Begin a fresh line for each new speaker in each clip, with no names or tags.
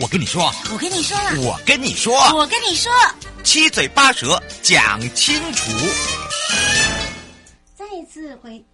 我跟你说，
我跟你说，
我跟你说，
我跟你说，
七嘴八舌讲清楚。
再一次回。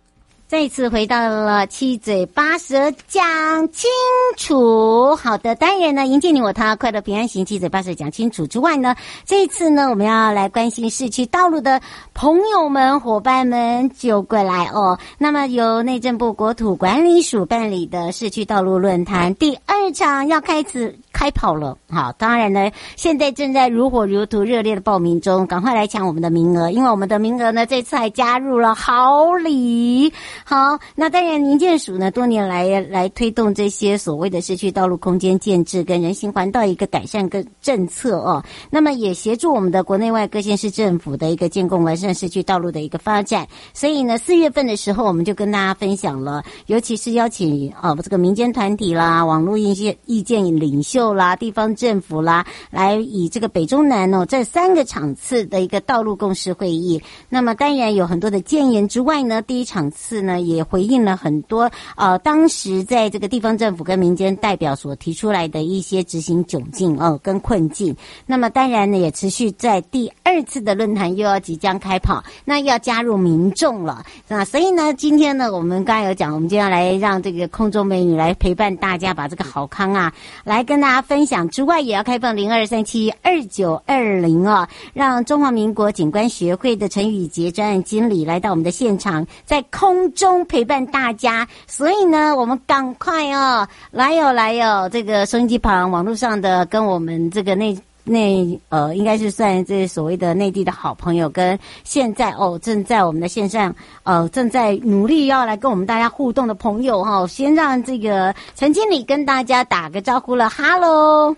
再次回到了七嘴八舌讲清楚。好的，当然呢，迎接你我他，快乐平安行，七嘴八舌讲清楚之外呢，这一次呢，我们要来关心市区道路的朋友们、伙伴们就过来哦。那么由内政部国土管理署办理的市区道路论坛第二场要开始开跑了。好，当然呢，现在正在如火如荼、热烈的报名中，赶快来抢我们的名额，因为我们的名额呢，这次还加入了好礼。好，那当然，营建署呢多年来来推动这些所谓的市区道路空间建制跟人行环道一个改善跟政策哦，那么也协助我们的国内外各县市政府的一个建构完善市区道路的一个发展。所以呢，四月份的时候，我们就跟大家分享了，尤其是邀请哦这个民间团体啦、网络一些意见领袖啦、地方政府啦，来以这个北中南哦这三个场次的一个道路共识会议。那么当然有很多的建言之外呢，第一场次呢。也回应了很多呃，当时在这个地方政府跟民间代表所提出来的一些执行窘境哦、跟困境。那么当然呢，也持续在第二次的论坛又要即将开跑，那又要加入民众了。那所以呢，今天呢，我们刚才有讲，我们就要来让这个空中美女来陪伴大家，把这个好康啊来跟大家分享之外，也要开放零二三七二九二零啊，让中华民国景观学会的陈宇杰专案经理来到我们的现场，在空中。陪伴大家，所以呢，我们赶快哦，来哟来哟，这个收音机旁、网络上的跟我们这个内内呃，应该是算这所谓的内地的好朋友，跟现在哦正在我们的线上呃正在努力要来跟我们大家互动的朋友哈、先让这个陈经理跟大家打个招呼了，哈喽。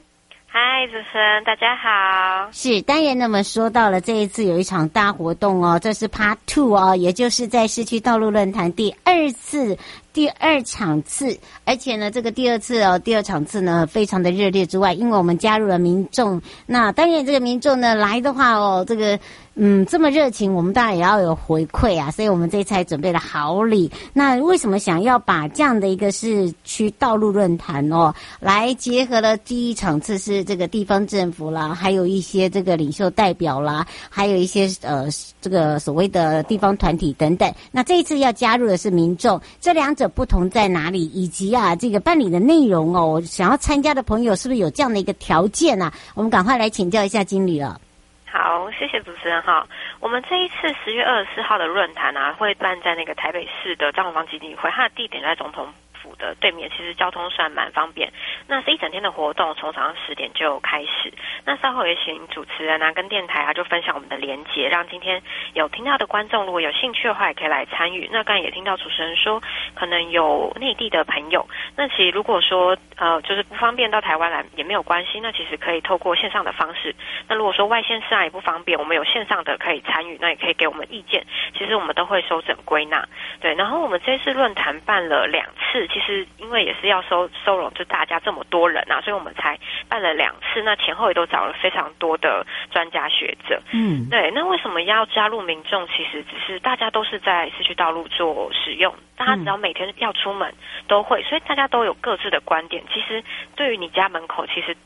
嗨，主持人，大家好。
是，当然，那么说到了这一次有一场大活动哦，这是 Part Two 哦，也就是在市区道路论坛第二次。第二场次，而且呢，这个第二次哦，第二场次呢，非常的热烈之外，因为我们加入了民众，那当然这个民众呢来的话哦，这个嗯这么热情，我们当然也要有回馈啊，所以我们这次还准备了好礼。那为什么想要把这样的一个市区道路论坛哦，来结合了第一场次是这个地方政府啦，还有一些这个领袖代表啦，还有一些呃这个所谓的地方团体等等。那这一次要加入的是民众，这两。这不同在哪里？以及啊，这个办理的内容哦，想要参加的朋友是不是有这样的一个条件呢、啊？我们赶快来请教一下经理了。
好，谢谢主持人哈。我们这一次十月二十四号的论坛啊，会办在那个台北市的彰化基金会，它的地点在总统府的对面，其实交通算蛮方便。那是一整天的活动，从早上十点就开始。那稍后也请主持人啊跟电台啊就分享我们的连结，让今天有听到的观众如果有兴趣的话，也可以来参与。那刚才也听到主持人说，可能有内地的朋友，那其实如果说呃就是不方便到台湾来也没有关系，那其实可以透过线上的方式。那如果说外线市啊也不方便，我们有线上的可以参与，那也可以给我们意见。其实我们都会收整归纳。对，然后我们这次论坛办了两次。其实因为也是要收收容，就大家这么多人啊，所以我们才办了两次。那前后也都找了非常多的专家学者。嗯，对。那为什么要加入民众？其实只是大家都是在市区道路做使用，大家只要每天要出门都会，所以大家都有各自的观点。其实对于你家门口，其实。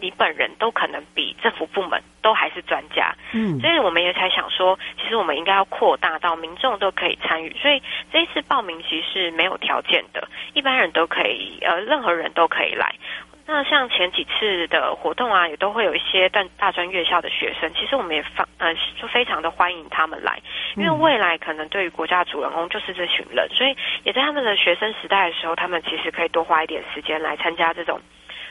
你本人都可能比政府部门都还是专家，嗯，所以我们也才想说，其实我们应该要扩大到民众都可以参与。所以这一次报名其实是没有条件的，一般人都可以，呃，任何人都可以来。那像前几次的活动啊，也都会有一些大大专院校的学生，其实我们也放呃就非常的欢迎他们来，因为未来可能对于国家的主人公就是这群人，所以也在他们的学生时代的时候，他们其实可以多花一点时间来参加这种。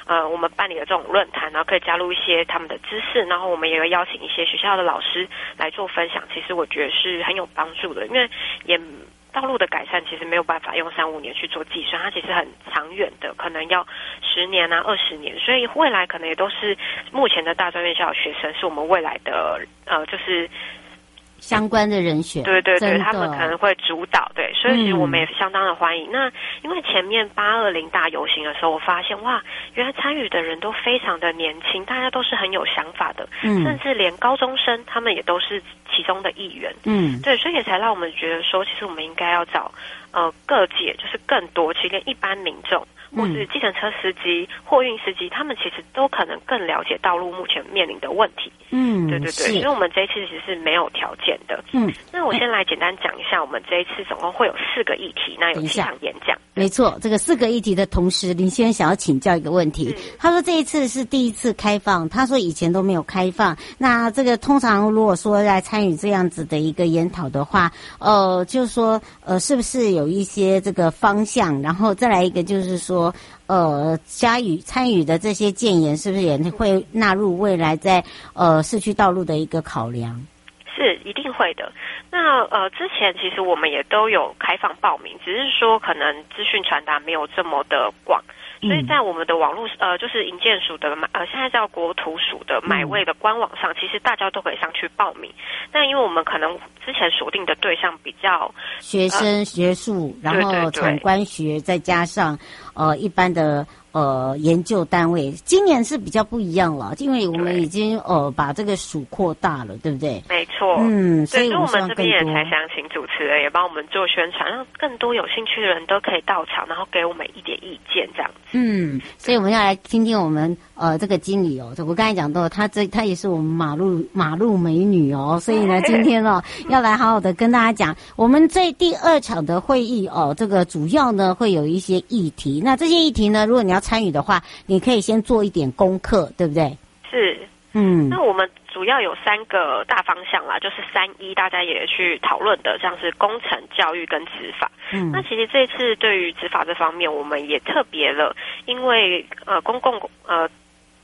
呃，我们办理的这种论坛，然后可以加入一些他们的知识，然后我们也会邀请一些学校的老师来做分享。其实我觉得是很有帮助的，因为也道路的改善其实没有办法用三五年去做计算，它其实很长远的，可能要十年啊、二十年，所以未来可能也都是目前的大专院校的学生，是我们未来的呃，就是。
相关的人选，
对对对，他们可能会主导，对，所以其实我们也相当的欢迎。嗯、那因为前面八二零大游行的时候，我发现哇，原来参与的人都非常的年轻，大家都是很有想法的，嗯，甚至连高中生他们也都是其中的一员，嗯，对，所以也才让我们觉得说，其实我们应该要找呃各界，就是更多，其实连一般民众。或是计程车司机、货运司机，他们其实都可能更了解道路目前面临的问题。
嗯，
对对对，所以我们这一次其实是没有条件的。嗯，那我先来简单讲一下，我们这一次总共会有四个议题，那有七场演讲。
没错，这个四个议题的同时，林先生想要请教一个问题。他说这一次是第一次开放，他说以前都没有开放。那这个通常如果说来参与这样子的一个研讨的话，呃，就是说呃，是不是有一些这个方向？然后再来一个就是说，说呃，加与参与的这些建言，是不是也会纳入未来在呃市区道路的一个考量？
是一定会的。那呃，之前其实我们也都有开放报名，只是说可能资讯传达没有这么的广，所以在我们的网络呃，就是营建署的买呃，现在叫国土署的买位的官网上，其实大家都可以上去报名。但因为我们可能之前锁定的对象比较
学生、学术，然后产官学，再加上呃一般的。呃，研究单位今年是比较不一样了，因为我们已经呃把这个数扩大了，对不对？
没错，
嗯，所以我
们这边也才想请主持人也帮我们做宣传，让更多有兴趣的人都可以到场，然后给我们一点意见，这样子。
嗯，所以我们要来听听我们呃这个经理哦，我刚才讲到，她这她也是我们马路马路美女哦，所以呢，今天哦要来好好的跟大家讲，我们这第二场的会议哦，这个主要呢会有一些议题，那这些议题呢，如果你要。参与的话，你可以先做一点功课，对不对？
是，嗯。那我们主要有三个大方向啦，就是三一，大家也去讨论的，像是工程、教育跟执法。嗯。那其实这次对于执法这方面，我们也特别了，因为呃，公共呃。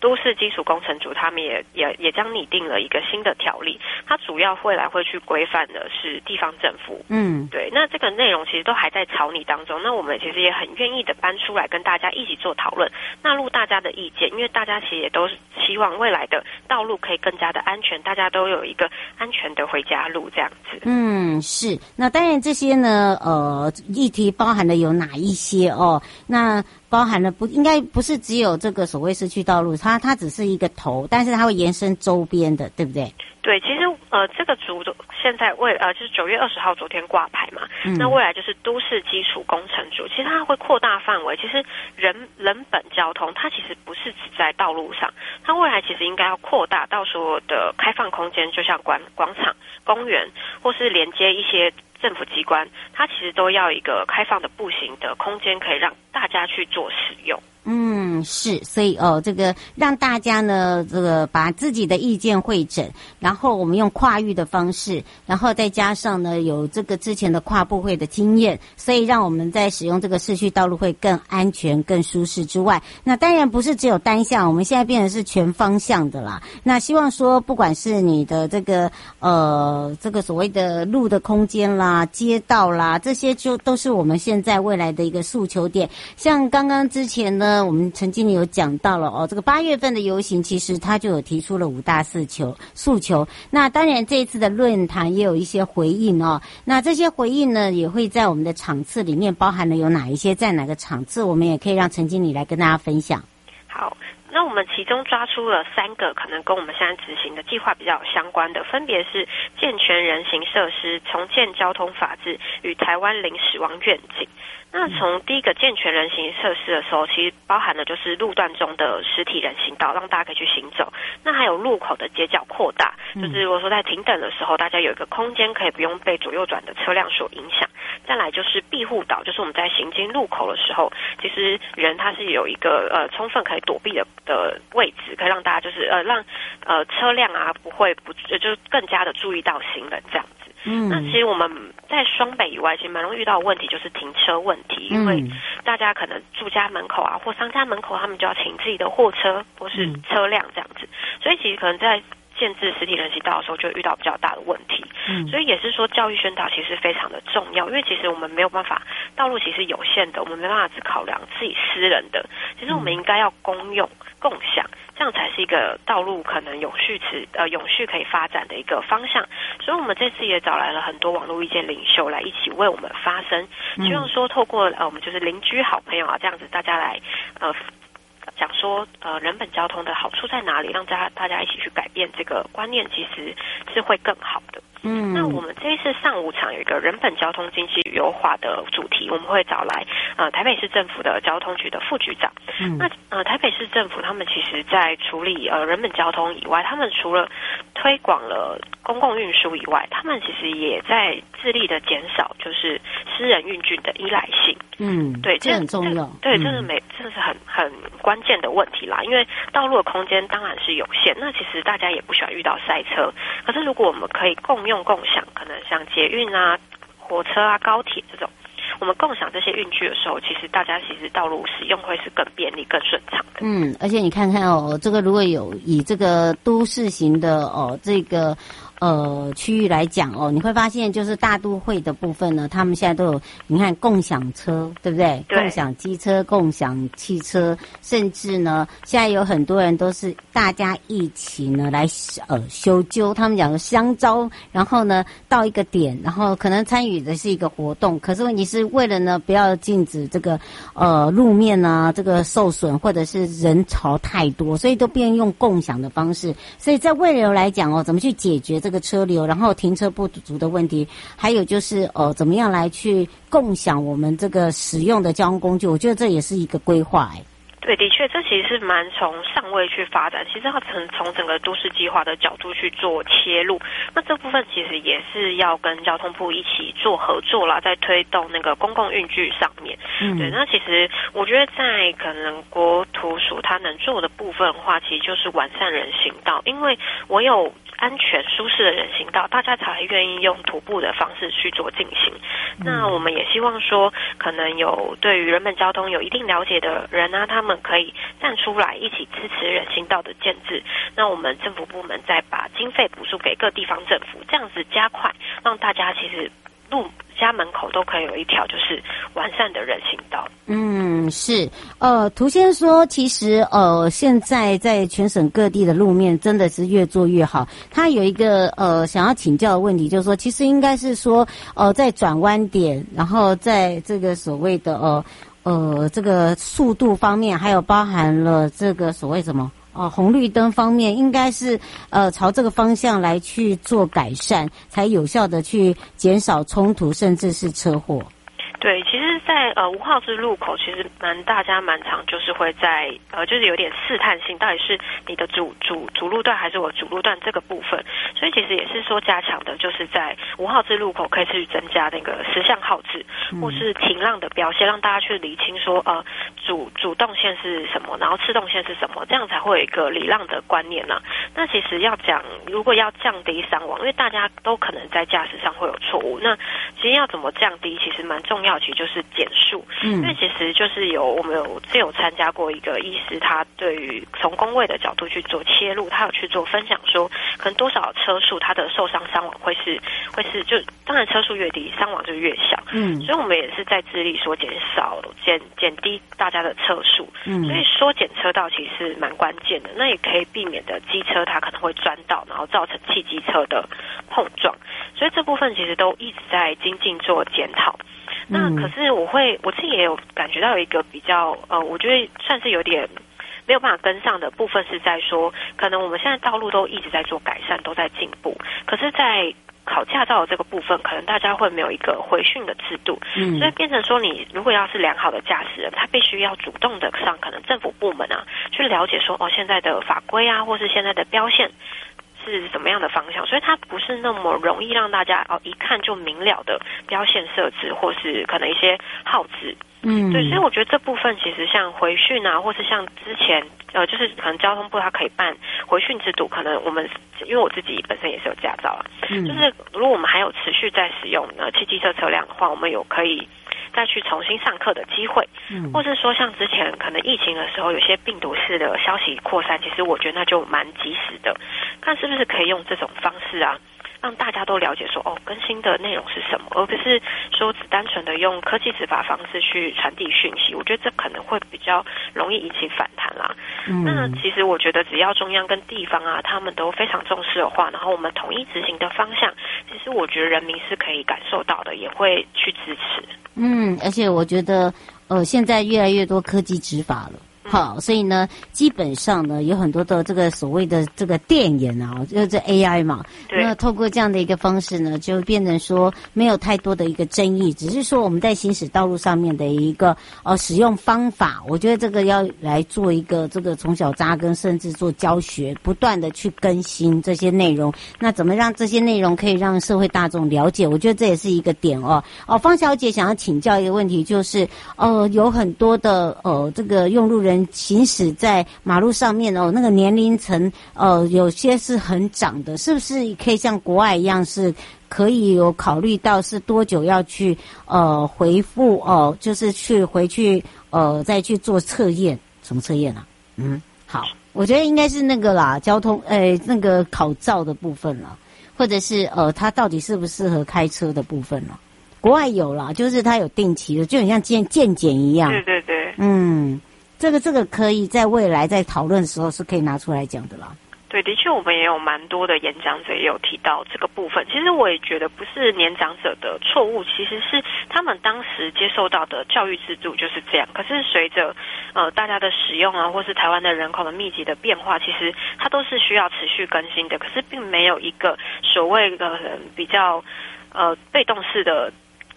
都市基础工程组他们也也也将拟定了一个新的条例，它主要会来会去规范的是地方政府。嗯，对。那这个内容其实都还在草拟当中。那我们其实也很愿意的搬出来跟大家一起做讨论，纳入大家的意见，因为大家其实也都是希望未来的道路可以更加的安全，大家都有一个安全的回家路这样子。
嗯，是。那当然这些呢，呃，议题包含的有哪一些哦？那包含了不应该不是只有这个所谓市区道路，它它只是一个头，但是它会延伸周边的，对不对？
对，其实呃，这个组现在未呃就是九月二十号昨天挂牌嘛，嗯、那未来就是都市基础工程组，其实它会扩大范围。其实人人本交通，它其实不是只在道路上，它未来其实应该要扩大到所有的开放空间，就像广广场、公园，或是连接一些。政府机关，它其实都要一个开放的步行的空间，可以让大家去做使用。
嗯，是，所以哦，这个让大家呢，这个把自己的意见会诊，然后我们用跨域的方式，然后再加上呢，有这个之前的跨部会的经验，所以让我们在使用这个市区道路会更安全、更舒适之外，那当然不是只有单向，我们现在变成是全方向的啦。那希望说，不管是你的这个呃，这个所谓的路的空间啦、街道啦，这些就都是我们现在未来的一个诉求点。像刚刚之前呢。我们曾经理有讲到了哦，这个八月份的游行，其实他就有提出了五大诉求诉求。那当然这一次的论坛也有一些回应哦。那这些回应呢，也会在我们的场次里面包含了有哪一些，在哪个场次，我们也可以让陈经理来跟大家分享。
好，那我们其中抓出了三个可能跟我们现在执行的计划比较相关的，分别是健全人行设施、重建交通法治与台湾零死亡愿景。那从第一个健全人行设施的时候，其实包含的就是路段中的实体人行道，让大家可以去行走。那还有路口的街角扩大，就是如果说在停等的时候，大家有一个空间可以不用被左右转的车辆所影响。再来就是庇护岛，就是我们在行经路口的时候，其实人他是有一个呃充分可以躲避的的位置，可以让大家就是呃让呃车辆啊不会不就更加的注意到行人这样子。嗯，那其实我们在双北以外，其实蛮容易遇到的问题就是停车问题，因为大家可能住家门口啊，或商家门口，他们就要停自己的货车或是车辆这样子，所以其实可能在建制实体人行道的时候，就遇到比较大的问题。嗯，所以也是说教育宣导其实非常的重要，因为其实我们没有办法，道路其实有限的，我们没办法只考量自己私人的，其实我们应该要公用共享。这样才是一个道路可能永续持呃永续可以发展的一个方向，所以我们这次也找来了很多网络意见领袖来一起为我们发声，希望说透过呃我们就是邻居好朋友啊这样子大家来呃讲说呃人本交通的好处在哪里，让大家大家一起去改变这个观念，其实是会更好的。嗯，那我们这一次上午场有一个人本交通经济优化的主题，我们会找来呃台北市政府的交通局的副局长。嗯，那呃台北市政府他们其实在处理呃人本交通以外，他们除了推广了公共运输以外，他们其实也在致力的减少就是私人运具的依赖性。
嗯，对，这很重要。
对，这是没，这是很很关键的问题啦。因为道路的空间当然是有限，那其实大家也不喜欢遇到塞车。可是如果我们可以共用共享，可能像捷运啊、火车啊、高铁这种，我们共享这些运具的时候，其实大家其实道路使用会是更便利、更顺畅的。
嗯，而且你看看哦，这个如果有以这个都市型的哦，这个。呃，区域来讲哦，你会发现就是大都会的部分呢，他们现在都有，你看共享车，对不对？
对。
共享机车、共享汽车，甚至呢，现在有很多人都是大家一起呢来呃修揪，他们讲的相招，然后呢到一个点，然后可能参与的是一个活动，可是问题是为了呢不要禁止这个呃路面呢、啊、这个受损或者是人潮太多，所以都变用共享的方式。所以在未来来讲哦，怎么去解决这个？这个车流，然后停车不足的问题，还有就是呃，怎么样来去共享我们这个使用的交通工具？我觉得这也是一个规划哎。
对，的确，这其实是蛮从上位去发展，其实要从从整个都市计划的角度去做切入。那这部分其实也是要跟交通部一起做合作啦，在推动那个公共运具上面。嗯，对。那其实我觉得在可能国土署它能做的部分的话，其实就是完善人行道，因为我有。安全舒适的人行道，大家才愿意用徒步的方式去做进行。那我们也希望说，可能有对于人本交通有一定了解的人呢、啊，他们可以站出来一起支持人行道的建制。那我们政府部门再把经费补助给各地方政府，这样子加快，让大家其实路。家门口都可以有一条就是完善的人行道。
嗯，是。呃，涂先说，其实呃，现在在全省各地的路面真的是越做越好。他有一个呃想要请教的问题，就是说，其实应该是说，呃，在转弯点，然后在这个所谓的呃呃这个速度方面，还有包含了这个所谓什么？啊，红绿灯方面应该是呃朝这个方向来去做改善，才有效的去减少冲突，甚至是车祸。
对，其实在，呃五号之路口，其实蛮大家蛮常就是会在呃，就是有点试探性，到底是你的主主主路段还是我主路段这个部分，所以其实也是说加强的，就是在五号之路口可以去增加那个实项号志，或是停让的标线，让大家去理清说呃主主动线是什么，然后次动线是什么，这样才会有一个礼让的观念呢、啊。那其实要讲，如果要降低伤亡，因为大家都可能在驾驶上会有错误，那其实要怎么降低，其实蛮重要。其实就是减速，因为其实就是有我们有之前有参加过一个医师，他对于从工位的角度去做切入，他有去做分享说，可能多少车速，他的受伤伤亡会是会是就当然车速越低，伤亡就越小。嗯，所以我们也是在致力说减少减减低大家的车速。嗯，所以说减车道其实蛮关键的，那也可以避免的机车它可能会钻到，然后造成汽机车的碰撞。所以这部分其实都一直在精进做检讨。那可是我会我自己也有感觉到有一个比较呃，我觉得算是有点没有办法跟上的部分是在说，可能我们现在道路都一直在做改善，都在进步。可是，在考驾照的这个部分，可能大家会没有一个回训的制度，嗯，所以变成说，你如果要是良好的驾驶人，他必须要主动的上可能政府部门啊，去了解说哦，现在的法规啊，或是现在的标线。是什么样的方向？所以它不是那么容易让大家哦一看就明了的标线设置，或是可能一些号字。嗯，对，所以我觉得这部分其实像回训啊，或是像之前呃，就是可能交通部它可以办回训制度，可能我们因为我自己本身也是有驾照啊，嗯，就是如果我们还有持续在使用呢汽机车车辆的话，我们有可以。再去重新上课的机会，或是说像之前可能疫情的时候，有些病毒式的消息扩散，其实我觉得那就蛮及时的。看是不是可以用这种方式啊，让大家都了解说哦，更新的内容是什么，而不是说只单纯的用科技执法方式去传递讯息。我觉得这可能会比较容易引起反弹啦。嗯。那其实我觉得只要中央跟地方啊，他们都非常重视的话，然后我们统一执行的方向，其实我觉得人民是可以感受到的，也会去支持。
嗯，而且我觉得，呃，现在越来越多科技执法了。好，所以呢，基本上呢，有很多的这个所谓的这个电眼啊，就是 AI 嘛。
对。
那透过这样的一个方式呢，就变成说没有太多的一个争议，只是说我们在行驶道路上面的一个呃使用方法，我觉得这个要来做一个这个从小扎根，甚至做教学，不断的去更新这些内容。那怎么让这些内容可以让社会大众了解？我觉得这也是一个点哦。哦，方小姐想要请教一个问题，就是呃，有很多的呃这个用路人。行驶在马路上面哦，那个年龄层呃，有些是很长的，是不是可以像国外一样，是可以有考虑到是多久要去呃回复哦、呃，就是去回去呃再去做测验，什么测验啊？嗯，好，我觉得应该是那个啦，交通诶、呃、那个考照的部分了，或者是呃他到底适不适合开车的部分了。国外有啦，就是他有定期的，就很像健健检一样。
对对对，
嗯。这个这个可以在未来在讨论的时候是可以拿出来讲的啦。
对，的确，我们也有蛮多的演讲者也有提到这个部分。其实我也觉得不是年长者的错误，其实是他们当时接受到的教育制度就是这样。可是随着呃大家的使用啊，或是台湾的人口的密集的变化，其实它都是需要持续更新的。可是并没有一个所谓的比较呃被动式的。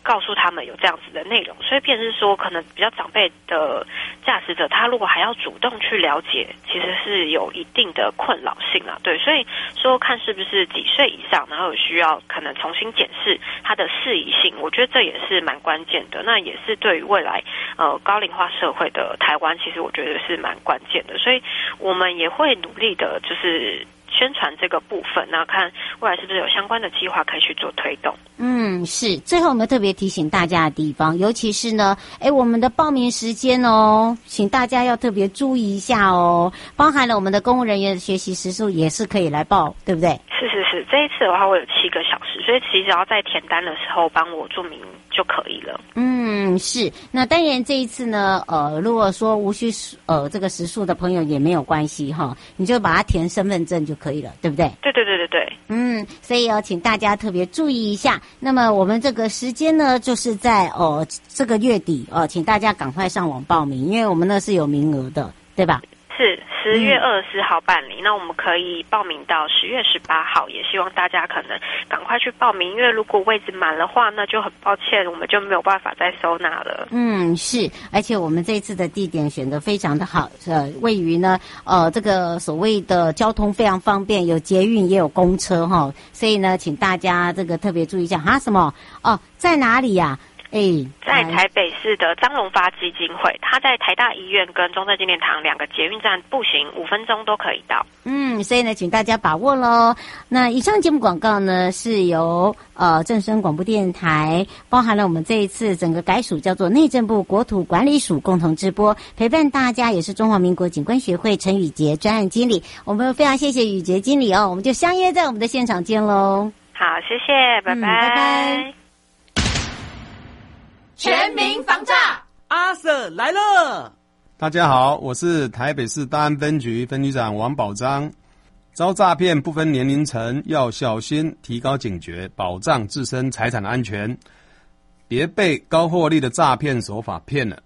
告诉他们有这样子的内容，所以便是说，可能比较长辈的驾驶者，他如果还要主动去了解，其实是有一定的困扰性啊。对，所以说看是不是几岁以上，然后有需要可能重新检视它的适宜性，我觉得这也是蛮关键的。那也是对于未来呃高龄化社会的台湾，其实我觉得是蛮关键的。所以我们也会努力的，就是。宣传这个部分，那看未来是不是有相关的计划可以去做推动？
嗯，是。最后我们特别提醒大家的地方，尤其是呢，哎，我们的报名时间哦，请大家要特别注意一下哦。包含了我们的公务人员的学习时数也是可以来报，对不对？
是是是，这一次的话会有七个小时，所以其实只要在填单的时候帮我注明就可以了。
嗯，是。那当然这一次呢，呃，如果说无需呃这个食宿的朋友也没有关系哈，你就把它填身份证就可以了，对不对？
对对对对对。
嗯，所以要请大家特别注意一下。那么我们这个时间呢，就是在哦、呃、这个月底哦、呃，请大家赶快上网报名，因为我们那是有名额的，对吧？
是十月二十四号办理，嗯，那我们可以报名到十月十八号，也希望大家可能赶快去报名，因为如果位置满的话，那就很抱歉，我们就没有办法再收纳了。
嗯，是，而且我们这次的地点选的非常的好，呃，位于呢，呃，这个所谓的交通非常方便，有捷运也有公车哈，所以呢，请大家这个特别注意一下哈，什么哦，在哪里呀，啊？哎，
在台北市的张荣发基金会，他在台大医院跟中正纪念堂两个捷运站步行五分钟都可以到。
嗯，所以呢，请大家把握喽。那以上节目广告呢，是由呃正声广播电台，包含了我们这一次整个改署叫做内政部国土管理署共同直播，陪伴大家也是中华民国景观学会陈宇杰专案经理。我们非常谢谢宇杰经理哦，我们就相约在我们的现场见喽。
好，谢谢，拜拜，嗯、拜拜。
全民防诈，阿 Sir 来了。
大家好，我是台北市大安分局分局长王宝章。遭诈骗不分年龄层，要小心，提高警觉，保障自身财产安全，别被高获利的诈骗手法骗了。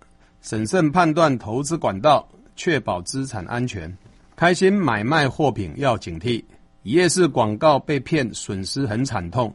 审慎判断投资管道，确保资产安全。开心买卖货品要警惕，一夜式广告被骗，损失很惨痛。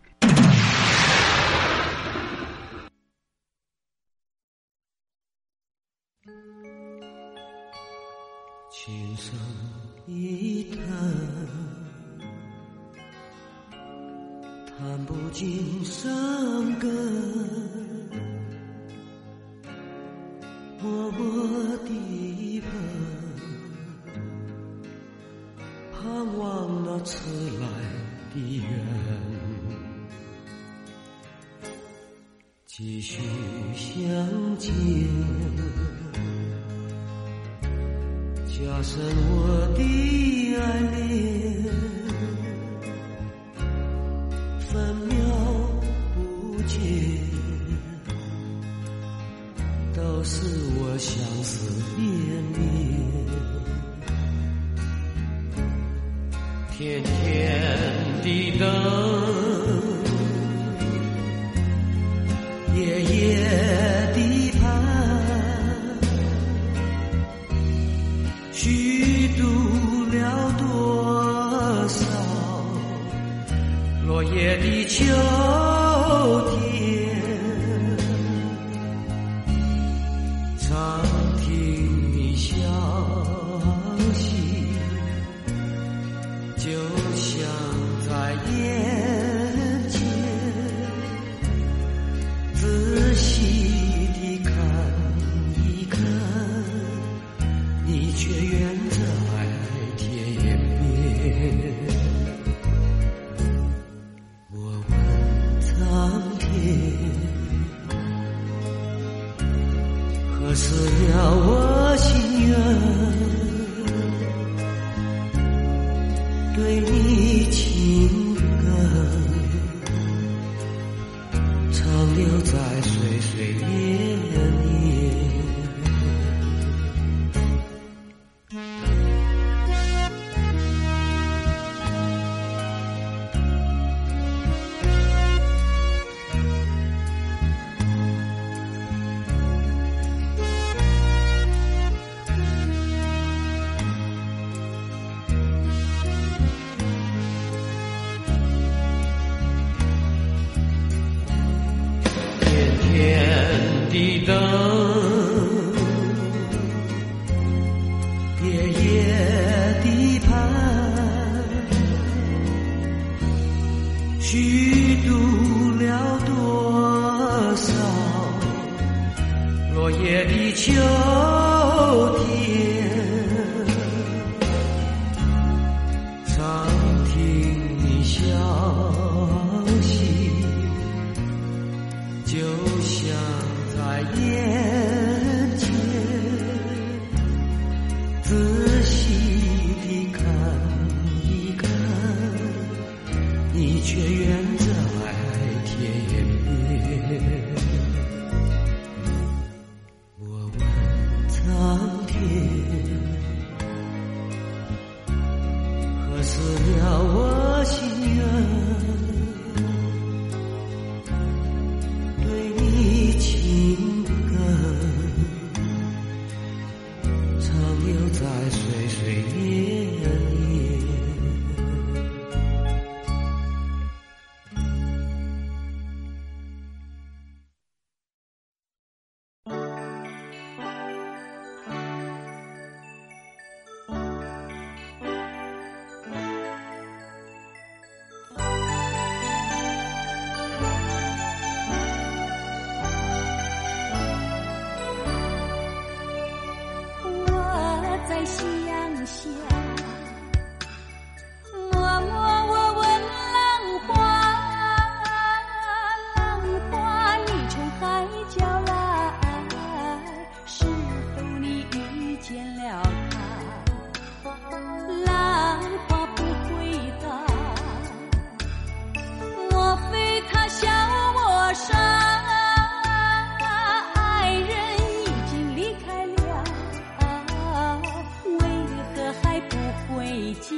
尽伤感，默默地盼，盼望那迟来的缘，继续相见，加深我的爱恋。天天的等。了我心愿。五的秋天。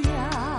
家。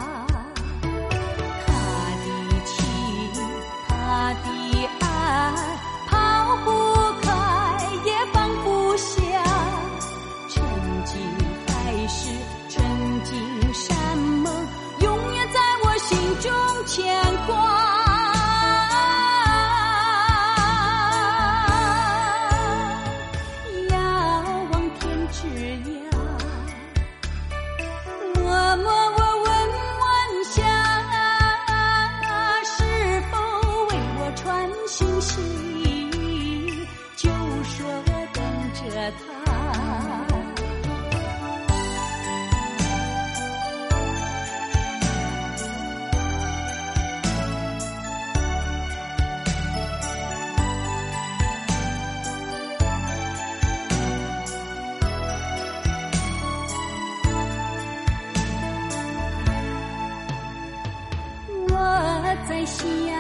西呀